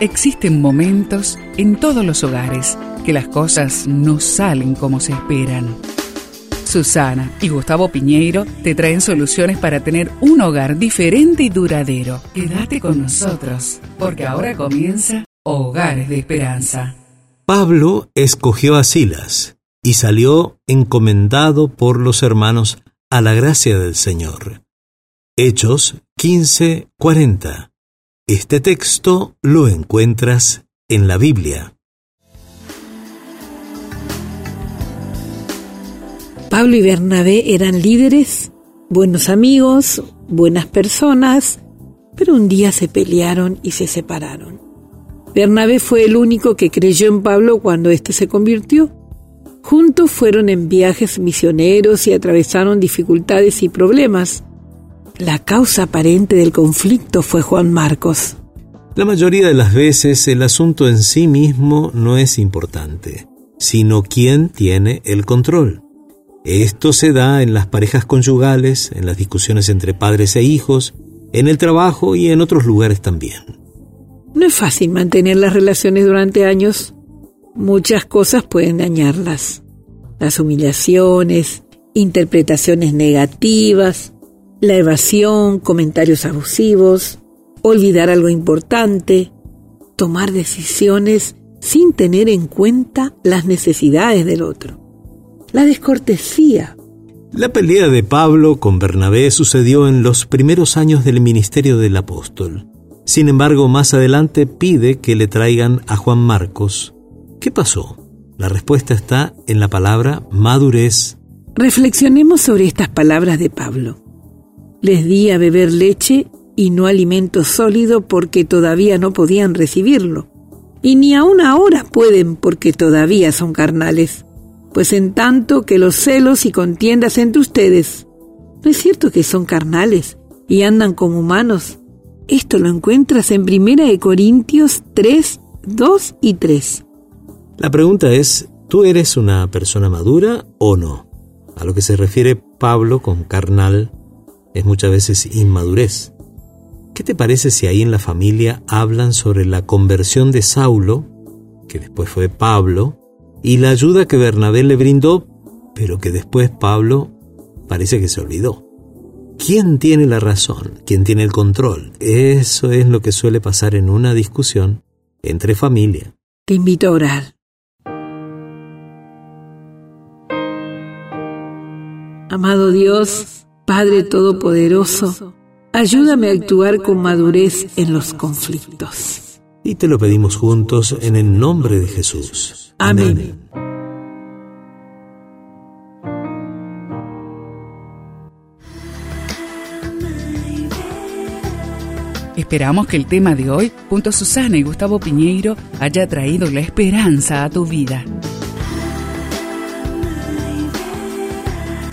Existen momentos en todos los hogares que las cosas no salen como se esperan. Susana y Gustavo Piñeiro te traen soluciones para tener un hogar diferente y duradero. Quédate con nosotros, porque ahora comienza Hogares de Esperanza. Pablo escogió a Silas y salió encomendado por los hermanos a la gracia del Señor. Hechos 15:40 este texto lo encuentras en la Biblia. Pablo y Bernabé eran líderes, buenos amigos, buenas personas, pero un día se pelearon y se separaron. Bernabé fue el único que creyó en Pablo cuando éste se convirtió. Juntos fueron en viajes misioneros y atravesaron dificultades y problemas. La causa aparente del conflicto fue Juan Marcos. La mayoría de las veces el asunto en sí mismo no es importante, sino quién tiene el control. Esto se da en las parejas conyugales, en las discusiones entre padres e hijos, en el trabajo y en otros lugares también. No es fácil mantener las relaciones durante años. Muchas cosas pueden dañarlas. Las humillaciones, interpretaciones negativas, la evasión, comentarios abusivos, olvidar algo importante, tomar decisiones sin tener en cuenta las necesidades del otro. La descortesía. La pelea de Pablo con Bernabé sucedió en los primeros años del ministerio del apóstol. Sin embargo, más adelante pide que le traigan a Juan Marcos. ¿Qué pasó? La respuesta está en la palabra madurez. Reflexionemos sobre estas palabras de Pablo. Les di a beber leche y no alimento sólido porque todavía no podían recibirlo. Y ni aún ahora pueden porque todavía son carnales. Pues en tanto que los celos y contiendas entre ustedes, ¿no es cierto que son carnales y andan como humanos? Esto lo encuentras en 1 Corintios 3, 2 y 3. La pregunta es, ¿tú eres una persona madura o no? A lo que se refiere Pablo con carnal es muchas veces inmadurez. ¿Qué te parece si ahí en la familia hablan sobre la conversión de Saulo, que después fue Pablo, y la ayuda que Bernabé le brindó, pero que después Pablo parece que se olvidó? ¿Quién tiene la razón? ¿Quién tiene el control? Eso es lo que suele pasar en una discusión entre familia. Te invito a orar. Amado Dios, Padre Todopoderoso, ayúdame a actuar con madurez en los conflictos. Y te lo pedimos juntos en el nombre de Jesús. Amén. Esperamos que el tema de hoy, junto a Susana y Gustavo Piñeiro, haya traído la esperanza a tu vida.